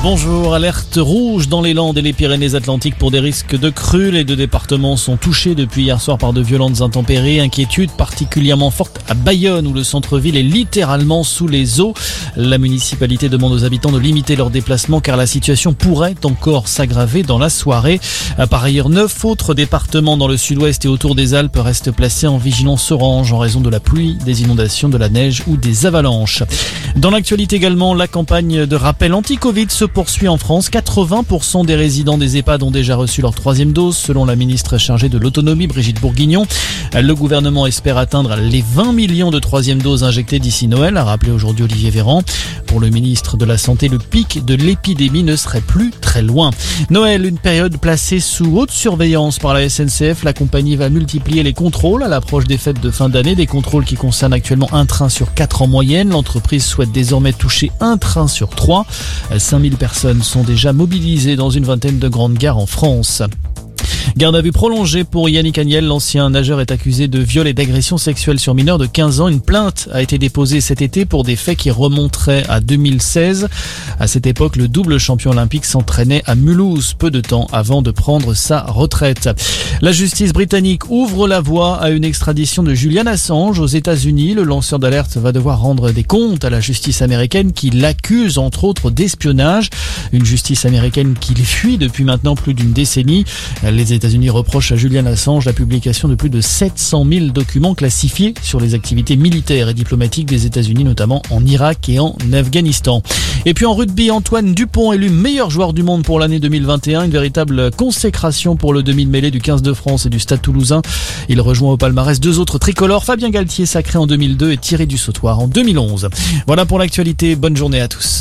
Bonjour, alerte rouge dans les Landes et les Pyrénées-Atlantiques pour des risques de crues. Les deux départements sont touchés depuis hier soir par de violentes intempéries. Inquiétude particulièrement forte à Bayonne où le centre-ville est littéralement sous les eaux. La municipalité demande aux habitants de limiter leurs déplacements car la situation pourrait encore s'aggraver dans la soirée. Par ailleurs, neuf autres départements dans le sud-ouest et autour des Alpes restent placés en vigilance orange en raison de la pluie, des inondations, de la neige ou des avalanches. Dans l'actualité également, la campagne de rappel anti-Covid se poursuit en France. 80% des résidents des EHPAD ont déjà reçu leur troisième dose, selon la ministre chargée de l'autonomie, Brigitte Bourguignon. Le gouvernement espère atteindre les 20 millions de troisième doses injectées d'ici Noël, a rappelé aujourd'hui Olivier Véran. Pour le ministre de la Santé, le pic de l'épidémie ne serait plus très loin. Noël, une période placée sous haute surveillance par la SNCF. La compagnie va multiplier les contrôles à l'approche des fêtes de fin d'année, des contrôles qui concernent actuellement un train sur quatre en moyenne. L'entreprise souhaite désormais toucher un train sur trois. 5000 personnes sont déjà mobilisées dans une vingtaine de grandes gares en France. Garde à vue prolongée pour Yannick Agnel, l'ancien nageur est accusé de viol et d'agression sexuelle sur mineurs de 15 ans. Une plainte a été déposée cet été pour des faits qui remonteraient à 2016. À cette époque, le double champion olympique s'entraînait à Mulhouse peu de temps avant de prendre sa retraite. La justice britannique ouvre la voie à une extradition de Julian Assange aux États-Unis. Le lanceur d'alerte va devoir rendre des comptes à la justice américaine qui l'accuse entre autres d'espionnage. Une justice américaine qui fuit depuis maintenant plus d'une décennie. Les États-Unis reprochent à Julian Assange la publication de plus de 700 000 documents classifiés sur les activités militaires et diplomatiques des États-Unis, notamment en Irak et en Afghanistan. Et puis en rugby, Antoine Dupont élu meilleur joueur du monde pour l'année 2021, une véritable consécration pour le demi-mêlée du 15 de France et du Stade toulousain. Il rejoint au palmarès deux autres tricolores, Fabien Galtier sacré en 2002 et Thierry Dussautoir en 2011. Voilà pour l'actualité, bonne journée à tous.